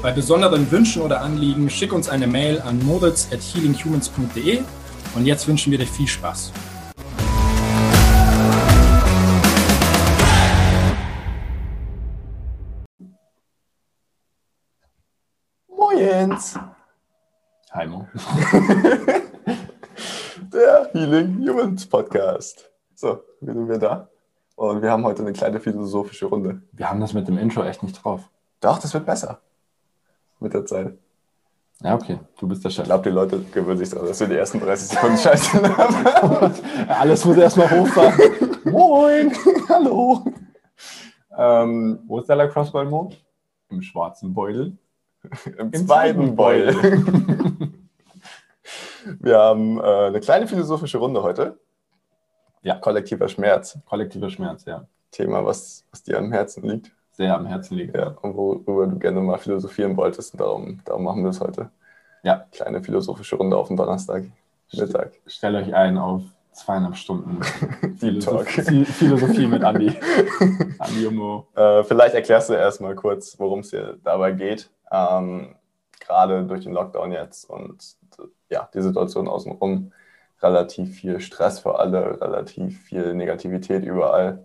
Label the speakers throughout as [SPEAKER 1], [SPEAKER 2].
[SPEAKER 1] Bei besonderen Wünschen oder Anliegen schick uns eine Mail an moritz at healinghumans.de und jetzt wünschen wir dir viel Spaß.
[SPEAKER 2] Moins!
[SPEAKER 1] Hi Mo.
[SPEAKER 2] Der Healing Humans Podcast. So, wir sind wieder da. Und wir haben heute eine kleine philosophische Runde.
[SPEAKER 1] Wir haben das mit dem Intro echt nicht drauf.
[SPEAKER 2] Doch, das wird besser. Mit der Zeit.
[SPEAKER 1] Ja, okay. Du bist der
[SPEAKER 2] Ich
[SPEAKER 1] Chef.
[SPEAKER 2] glaube, die Leute gewöhnen sich daran, dass wir die ersten 30 Sekunden Scheiße haben.
[SPEAKER 1] Alles muss erstmal hochfahren.
[SPEAKER 2] Moin! Hallo! Ähm,
[SPEAKER 1] Wo ist der Lacrosse-Ball, Mo? Im schwarzen Beutel.
[SPEAKER 2] Im zweiten Beutel. Wir haben äh, eine kleine philosophische Runde heute.
[SPEAKER 1] Ja.
[SPEAKER 2] Kollektiver Schmerz.
[SPEAKER 1] Kollektiver Schmerz, ja.
[SPEAKER 2] Thema, was, was dir am Herzen liegt.
[SPEAKER 1] Sehr am Herzen liegt.
[SPEAKER 2] Ja, und worüber du gerne mal philosophieren wolltest. Und darum, darum machen wir es heute.
[SPEAKER 1] Ja.
[SPEAKER 2] Kleine philosophische Runde auf dem Donnerstag. Mittag.
[SPEAKER 1] Stellt euch ein auf zweieinhalb Stunden. Philosophie, Philosophie mit Andi. Andi und Mo.
[SPEAKER 2] Äh, vielleicht erklärst du erstmal kurz, worum es hier dabei geht. Ähm, Gerade durch den Lockdown jetzt und ja, die Situation außenrum. Relativ viel Stress für alle, relativ viel Negativität überall.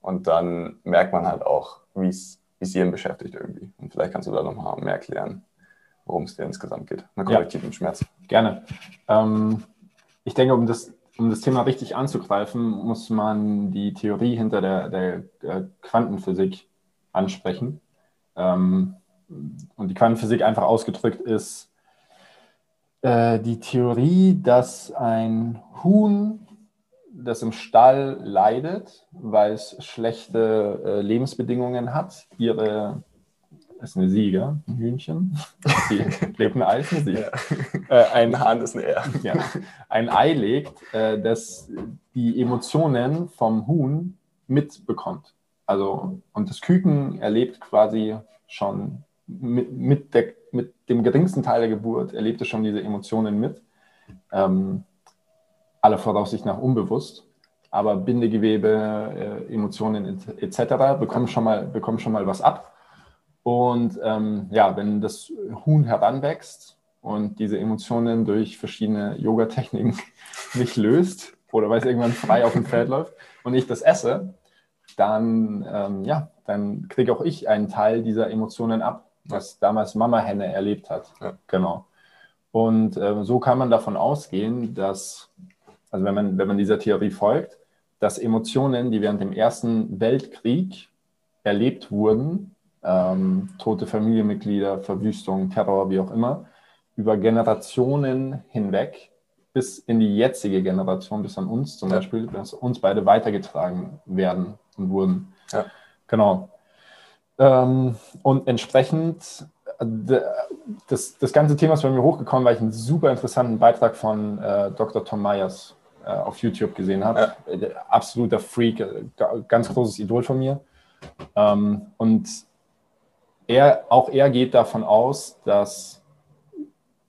[SPEAKER 2] Und dann merkt man halt auch, wie es jeden beschäftigt irgendwie. Und vielleicht kannst du da nochmal mehr erklären, worum es dir insgesamt geht. Mit
[SPEAKER 1] Ja.
[SPEAKER 2] kollektiven Schmerz.
[SPEAKER 1] Gerne. Ähm, ich denke, um das, um das Thema richtig anzugreifen, muss man die Theorie hinter der, der äh, Quantenphysik ansprechen. Ähm, und die Quantenphysik einfach ausgedrückt ist äh, die Theorie, dass ein Huhn, das im Stall leidet, weil es schlechte äh, Lebensbedingungen hat, ihre ist eine Sieger, ein Hühnchen. Sie legt ein Ei, ist eine Sieger. Äh, ein,
[SPEAKER 2] Ein Hahn ist ein R.
[SPEAKER 1] ja, ein Ei legt, äh, das die Emotionen vom Huhn mitbekommt. Also, und das Küken erlebt quasi schon mit, mit, der, mit dem geringsten Teil der Geburt, erlebt es schon diese Emotionen mit. Ähm, aller Voraussicht nach unbewusst. Aber Bindegewebe, äh, Emotionen etc. bekommen schon, mal, bekommen schon mal was ab. Und ähm, ja, wenn das Huhn heranwächst und diese Emotionen durch verschiedene Yoga-Techniken nicht löst oder weil es irgendwann frei auf dem Feld läuft und ich das esse, dann, ähm, ja, dann kriege auch ich einen Teil dieser Emotionen ab, was damals Mama Henne erlebt hat.
[SPEAKER 2] Ja.
[SPEAKER 1] Genau. Und ähm, so kann man davon ausgehen, dass, also wenn man, wenn man dieser Theorie folgt, dass Emotionen, die während dem Ersten Weltkrieg erlebt wurden, ähm, tote Familienmitglieder, Verwüstung, Terror, wie auch immer, über Generationen hinweg bis in die jetzige Generation, bis an uns zum. Beispiel, dass uns beide weitergetragen werden und wurden.
[SPEAKER 2] Ja.
[SPEAKER 1] Genau. Ähm, und entsprechend, äh, das, das ganze Thema ist bei mir hochgekommen, weil ich einen super interessanten Beitrag von äh, Dr. Tom Myers auf YouTube gesehen habe. Äh, der Absoluter Freak, äh, ga- ganz großes Idol von mir. Ähm, und er, auch er geht davon aus, dass,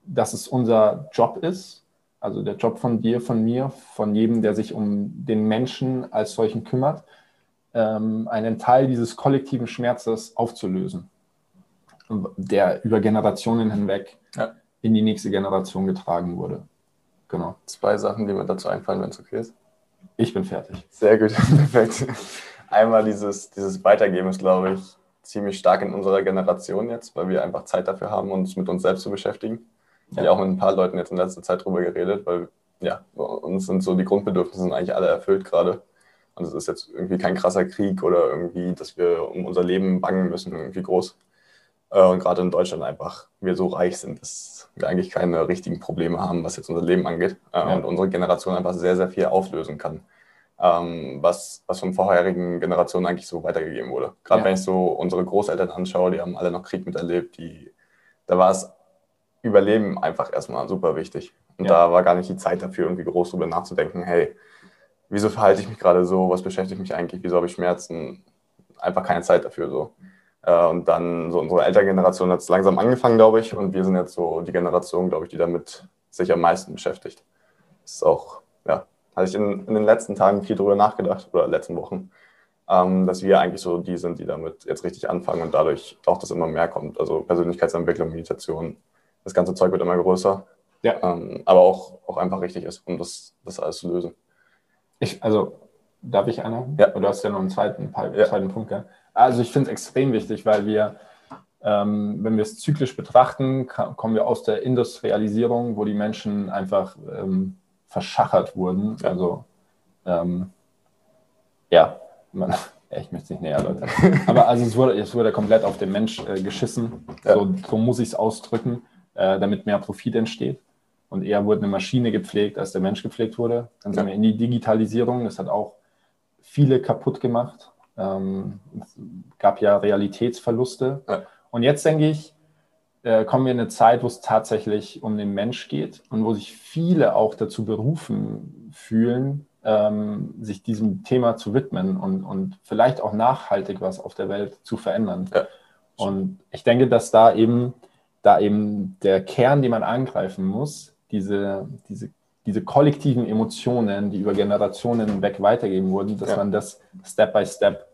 [SPEAKER 1] dass es unser Job ist, also der Job von dir, von mir, von jedem, der sich um den Menschen als solchen kümmert, ähm, einen Teil dieses kollektiven Schmerzes aufzulösen, der über Generationen hinweg
[SPEAKER 2] Ja.
[SPEAKER 1] in die nächste Generation getragen wurde. Genau.
[SPEAKER 2] Zwei Sachen, die mir dazu einfallen, wenn es okay ist.
[SPEAKER 1] Ich bin fertig.
[SPEAKER 2] Sehr gut, perfekt. Einmal dieses, dieses Weitergeben ist, glaube ich, ziemlich stark in unserer Generation jetzt, weil wir einfach Zeit dafür haben, uns mit uns selbst zu beschäftigen. Ich habe
[SPEAKER 1] Ja.
[SPEAKER 2] auch mit ein paar Leuten jetzt in letzter Zeit drüber geredet, weil ja, bei uns sind so die Grundbedürfnisse sind eigentlich alle erfüllt gerade. Und es ist jetzt irgendwie kein krasser Krieg oder irgendwie, dass wir um unser Leben bangen müssen, irgendwie groß. Äh, Und gerade in Deutschland einfach wir so reich sind, dass wir eigentlich keine richtigen Probleme haben, was jetzt unser Leben angeht. Äh,
[SPEAKER 1] Ja.
[SPEAKER 2] Und unsere Generation einfach sehr, sehr viel auflösen kann ähm, was, was von vorherigen Generationen eigentlich so weitergegeben wurde. Gerade
[SPEAKER 1] Ja.
[SPEAKER 2] wenn ich so unsere Großeltern anschaue, die haben alle noch Krieg miterlebt, die da war es Überleben einfach erstmal super wichtig. Und ja. da war gar nicht die Zeit dafür, irgendwie groß drüber nachzudenken, hey, wieso verhalte ich mich gerade so, was beschäftigt mich eigentlich, wieso habe ich Schmerzen? Einfach keine Zeit dafür so. Äh, und dann so unsere Elterngeneration hat es langsam angefangen, glaube ich, und wir sind jetzt so die Generation, glaube ich, die damit sich am meisten beschäftigt. Das ist auch, ja, hatte ich in, in den letzten Tagen viel drüber nachgedacht oder letzten Wochen, ähm, dass wir eigentlich so die sind, die damit jetzt richtig anfangen und dadurch auch das immer mehr kommt. Also Persönlichkeitsentwicklung, Meditation, das ganze Zeug wird immer größer. Ja. Ähm, aber auch, auch einfach richtig ist, um das, das alles zu lösen.
[SPEAKER 1] Ich, also, darf ich einer? Ja. Du hast ja noch einen zweiten, ja. zweiten Punkt. Ja? Also, ich finde es extrem wichtig, weil wir, ähm, wenn wir es zyklisch betrachten, kommen wir aus der Industrialisierung, wo die Menschen einfach ähm, verschachert wurden. Ja. Also, ähm, ja, man, ich möchte es nicht näher erläutern. Aber also es wurde, es wurde komplett auf den Mensch äh, geschissen. Ja. So, so, muss ich es ausdrücken, äh, damit mehr Profit entsteht. Und eher wurde eine Maschine gepflegt, als der Mensch gepflegt wurde. Dann sind ja. wir in die Digitalisierung. Das hat auch viele kaputt gemacht. Ähm, es gab ja Realitätsverluste. Ja. Und jetzt denke ich, äh, kommen wir in eine Zeit, wo es tatsächlich um den Mensch geht und wo sich viele auch dazu berufen fühlen, ähm, sich diesem Thema zu widmen und, und vielleicht auch nachhaltig was auf der Welt zu verändern. Ja. Und ich denke, dass da eben, da eben der Kern, den man angreifen muss, diese, diese, diese kollektiven Emotionen, die über Generationen hinweg weitergeben wurden, dass ja. man das Step by Step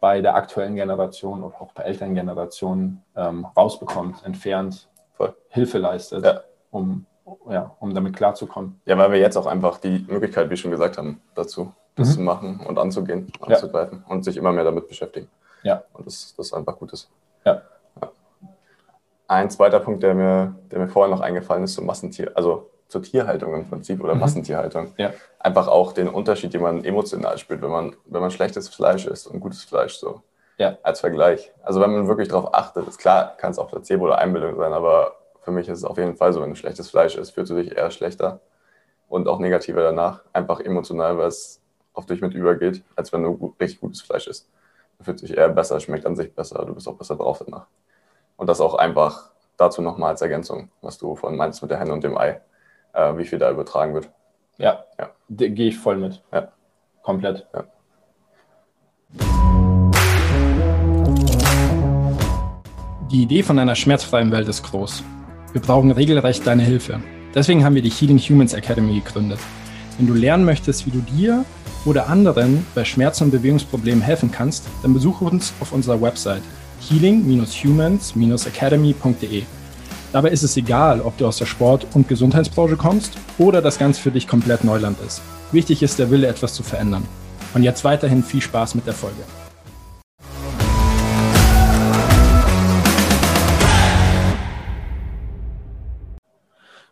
[SPEAKER 1] bei der aktuellen Generation oder auch bei älteren Generationen ähm, rausbekommt, entfernt, Voll. Hilfe leistet, ja. um, ja, um damit klarzukommen.
[SPEAKER 2] Ja, weil wir jetzt auch einfach die Möglichkeit, wie schon gesagt haben, dazu, das mhm. zu machen und anzugehen, anzugreifen ja. und sich immer mehr damit beschäftigen. Ja. Und das, das einfach gut ist. Ja. Ein zweiter Punkt, der mir, der mir vorher noch eingefallen ist, so Massentier, also zur Tierhaltung im Prinzip oder mhm. Massentierhaltung. Ja. Einfach auch den Unterschied, den man emotional spürt, wenn man, wenn man schlechtes Fleisch isst und gutes Fleisch so. Ja. Als Vergleich. Also wenn man wirklich darauf achtet, ist klar, kann es auch Placebo oder Einbildung sein, aber für mich ist es auf jeden Fall so, wenn du schlechtes Fleisch isst, fühlst du dich eher schlechter und auch negativer danach. Einfach emotional, weil es auf dich mit übergeht, als wenn du gut, richtig gutes Fleisch isst. Du fühlst dich eher besser, schmeckt an sich besser, du bist auch besser drauf danach. Und das auch einfach dazu nochmal als Ergänzung, was du vorhin meinst mit der Henne und dem Ei, äh, wie viel da übertragen wird.
[SPEAKER 1] Ja, ja. gehe ich voll mit. Ja. Komplett. Ja.
[SPEAKER 3] Die Idee von einer schmerzfreien Welt ist groß. Wir brauchen regelrecht deine Hilfe. Deswegen haben wir die Healing Humans Academy gegründet. Wenn du lernen möchtest, wie du dir oder anderen bei Schmerzen und Bewegungsproblemen helfen kannst, dann besuche uns auf unserer Website healing-humans-academy.de. Dabei ist es egal, ob du aus der Sport- und Gesundheitsbranche kommst oder das Ganze für dich komplett Neuland ist. Wichtig ist der Wille, etwas zu verändern. Und jetzt weiterhin viel Spaß mit der Folge.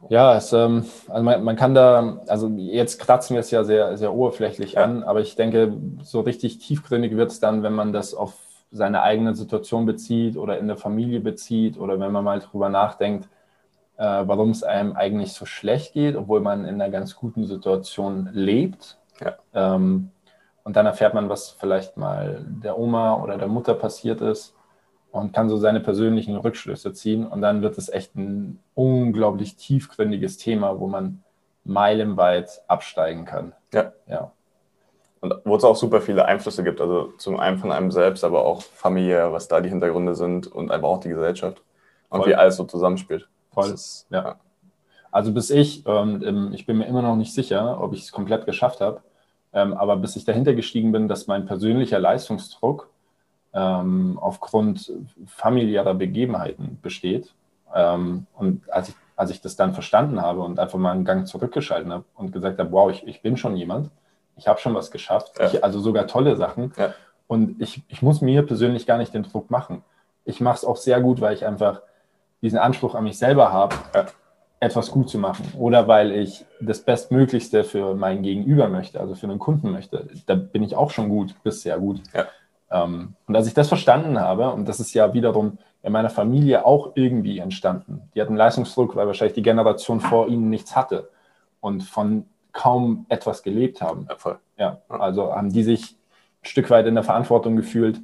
[SPEAKER 1] Ja, es, ähm, also man, man, kann da, also jetzt kratzen wir es ja sehr, sehr oberflächlich an, aber ich denke, so richtig tiefgründig wird es dann, wenn man das auf seine eigene Situation bezieht oder in der Familie bezieht oder wenn man mal drüber nachdenkt, äh, warum es einem eigentlich so schlecht geht, obwohl man in einer ganz guten Situation lebt. Ja. Ähm, und dann erfährt man, was vielleicht mal der Oma oder der Mutter passiert ist und kann so seine persönlichen Rückschlüsse ziehen. Und dann wird es echt ein unglaublich tiefgründiges Thema, wo man meilenweit absteigen kann. Ja. ja.
[SPEAKER 2] Und wo es auch super viele Einflüsse gibt, also zum einen von einem selbst, aber auch familiär, was da die Hintergründe sind und einfach auch die Gesellschaft und Voll. wie alles so zusammenspielt.
[SPEAKER 1] Voll. Ist, ja. ja. Also bis ich, ähm, ich bin mir immer noch nicht sicher, ob ich es komplett geschafft habe, ähm, aber bis ich dahinter gestiegen bin, dass mein persönlicher Leistungsdruck ähm, aufgrund familiärer Begebenheiten besteht. Ähm, und als ich, als ich das dann verstanden habe und einfach mal einen Gang zurückgeschalten habe und gesagt habe, wow, ich, ich bin schon jemand, ich habe schon was geschafft, ja. ich, also sogar tolle Sachen. Ja. Und ich, ich muss mir persönlich gar nicht den Druck machen. Ich mache es auch sehr gut, weil ich einfach diesen Anspruch an mich selber habe, ja. etwas gut zu machen. Oder weil ich das Bestmöglichste für mein Gegenüber möchte, also für einen Kunden möchte. Da bin ich auch schon gut, bis sehr gut. Ähm, und als ich das verstanden habe, und das ist ja wiederum in meiner Familie auch irgendwie entstanden, die hatten Leistungsdruck, weil wahrscheinlich die Generation vor ihnen nichts hatte. Und von kaum etwas gelebt haben. Ja, also haben die sich ein Stück weit in der Verantwortung gefühlt,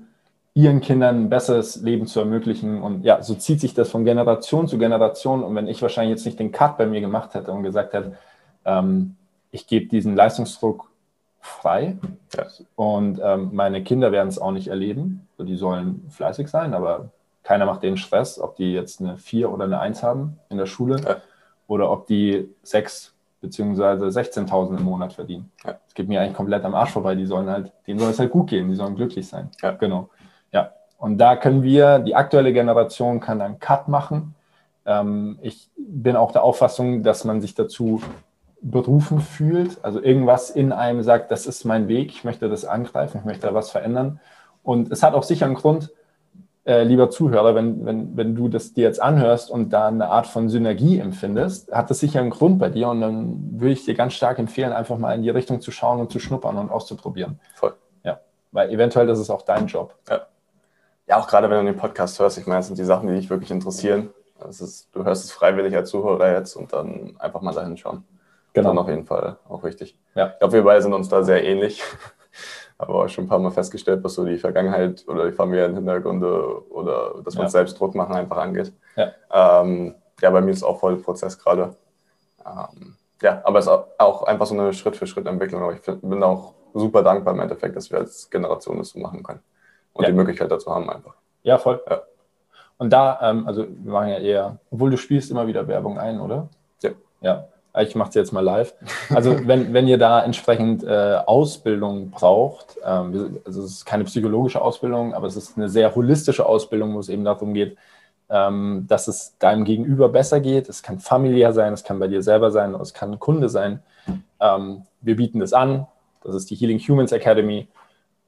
[SPEAKER 1] ihren Kindern ein besseres Leben zu ermöglichen. Und ja, so zieht sich das von Generation zu Generation. Und wenn ich wahrscheinlich jetzt nicht den Cut bei mir gemacht hätte und gesagt hätte, ähm, ich gebe diesen Leistungsdruck frei ja. und ähm, meine Kinder werden es auch nicht erleben. Also die sollen fleißig sein, aber keiner macht denen Stress, ob die jetzt eine 4 oder eine 1 haben in der Schule ja. oder ob die 6 beziehungsweise 16.000 im Monat verdienen. Ja. Es geht mir eigentlich komplett am Arsch vorbei. Die sollen halt, denen soll es halt gut gehen, die sollen glücklich sein. Ja. Genau. Ja. Und da können wir, die aktuelle Generation kann einen Cut machen. Ähm, ich bin auch der Auffassung, dass man sich dazu berufen fühlt. Also irgendwas in einem sagt, das ist mein Weg, ich möchte das angreifen, ich möchte da was verändern. Und es hat auch sicher einen Grund, äh, lieber Zuhörer, wenn, wenn, wenn du das dir jetzt anhörst und da eine Art von Synergie empfindest, hat das sicher einen Grund bei dir und dann würde ich dir ganz stark empfehlen, einfach mal in die Richtung zu schauen und zu schnuppern und auszuprobieren.
[SPEAKER 2] Voll.
[SPEAKER 1] Ja, weil eventuell das ist auch dein Job.
[SPEAKER 2] Ja, ja auch gerade wenn du den Podcast hörst, ich meine, das sind die Sachen, die dich wirklich interessieren. Ist, du hörst es freiwillig als Zuhörer jetzt und dann einfach mal dahin schauen. Genau. Dann auf jeden Fall auch wichtig. Ja. Ich glaube, wir beide sind uns da sehr ähnlich habe auch schon ein paar Mal festgestellt, was so die Vergangenheit oder die familiären Hintergründe oder dass wir ja. selbst Druck machen einfach angeht. Ja. Ähm, ja, bei mir ist auch voll Prozess gerade. Ähm, ja, aber es ist auch einfach so eine Schritt-für-Schritt-Entwicklung. Aber ich bin auch super dankbar im Endeffekt, dass wir als Generation das so machen können und ja. die Möglichkeit dazu haben einfach.
[SPEAKER 1] Ja, voll. Ja. Und da, ähm, also wir machen ja eher, obwohl du spielst immer wieder Werbung ein, oder?
[SPEAKER 2] Ja.
[SPEAKER 1] Ja. Ich mache es jetzt mal live. Also wenn, wenn ihr da entsprechend äh, Ausbildung braucht, ähm, also es ist keine psychologische Ausbildung, aber es ist eine sehr holistische Ausbildung, wo es eben darum geht, ähm, dass es deinem Gegenüber besser geht. Es kann familiär sein, es kann bei dir selber sein, es kann ein Kunde sein. Ähm, wir bieten das an. Das ist die Healing Humans Academy.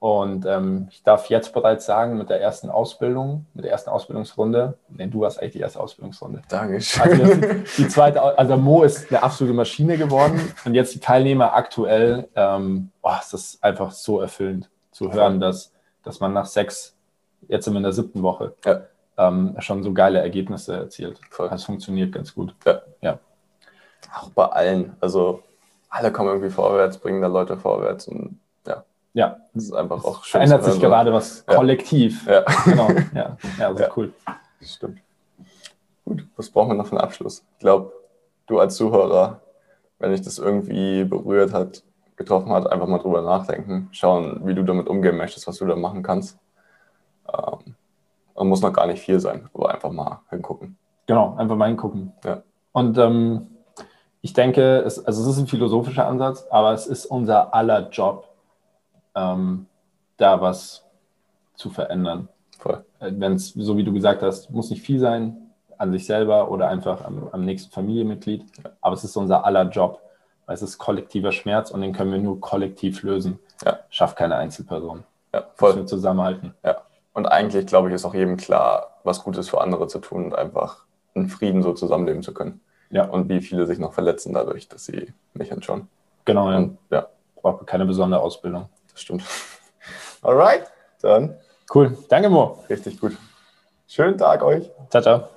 [SPEAKER 1] Und ähm, ich darf jetzt bereits sagen, mit der ersten Ausbildung, mit der ersten Ausbildungsrunde, nee, du hast eigentlich die erste Ausbildungsrunde.
[SPEAKER 2] Dankeschön.
[SPEAKER 1] Also die, zweite, also Mo ist eine absolute Maschine geworden und jetzt die Teilnehmer aktuell, ähm, oh, ist einfach so erfüllend zu hören, dass, dass man nach sechs, jetzt sind wir in der siebten Woche, ja. ähm, schon so geile Ergebnisse erzielt. Voll. Das funktioniert ganz gut.
[SPEAKER 2] Ja. ja. Auch bei allen, also alle kommen irgendwie vorwärts, bringen da Leute vorwärts und
[SPEAKER 1] ja.
[SPEAKER 2] Das ist einfach auch
[SPEAKER 1] schön. Verändert sich gerade was kollektiv.
[SPEAKER 2] Ja.
[SPEAKER 1] Genau. Ja, ja sehr ja. cool.
[SPEAKER 2] Stimmt. Gut, was brauchen wir noch für einen Abschluss? Ich glaube, du als Zuhörer, wenn dich das irgendwie berührt hat, getroffen hat, einfach mal drüber nachdenken, schauen, wie du damit umgehen möchtest, was du da machen kannst. Ähm, und muss noch gar nicht viel sein, aber einfach mal hingucken.
[SPEAKER 1] Genau, einfach mal hingucken. Ja. Und ähm, ich denke, es, also es ist ein philosophischer Ansatz, aber es ist unser aller Job, ähm, da was zu verändern. Äh, Wenn es, so wie du gesagt hast, muss nicht viel sein an sich selber oder einfach am, am nächsten Familienmitglied, aber es ist unser aller Job, weil es ist kollektiver Schmerz und den können wir nur kollektiv lösen. Ja. Schafft keine Einzelperson.
[SPEAKER 2] Ja, voll.
[SPEAKER 1] Müssen wir zusammenhalten.
[SPEAKER 2] Ja. Und eigentlich, glaube ich, ist auch jedem klar, was Gutes für andere zu tun und einfach in Frieden so zusammenleben zu können. Ja. Und wie viele sich noch verletzen dadurch, dass sie nicht hinschauen.
[SPEAKER 1] Genau, ja. Und, ja. Braucht keine besondere Ausbildung.
[SPEAKER 2] Das stimmt. Alright, dann.
[SPEAKER 1] Cool. Danke, Mo.
[SPEAKER 2] Richtig gut. Schönen Tag euch.
[SPEAKER 1] Ciao, ciao.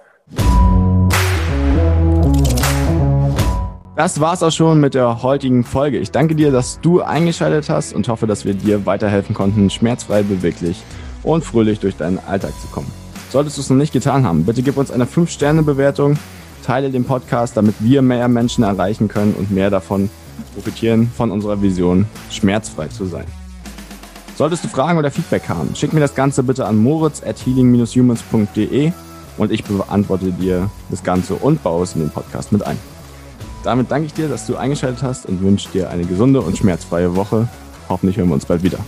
[SPEAKER 3] Das war's auch schon mit der heutigen Folge. Ich danke dir, dass du eingeschaltet hast und hoffe, dass wir dir weiterhelfen konnten, schmerzfrei, beweglich und fröhlich durch deinen Alltag zu kommen. Solltest du es noch nicht getan haben, bitte gib uns eine 5-Sterne-Bewertung, teile den Podcast, damit wir mehr Menschen erreichen können und mehr davon profitieren von unserer Vision, schmerzfrei zu sein. Solltest du Fragen oder Feedback haben, schick mir das Ganze bitte an moritz at healing-humans.de und ich beantworte dir das Ganze und baue es in den Podcast mit ein. Damit danke ich dir, dass du eingeschaltet hast und wünsche dir eine gesunde und schmerzfreie Woche. Hoffentlich hören wir uns bald wieder.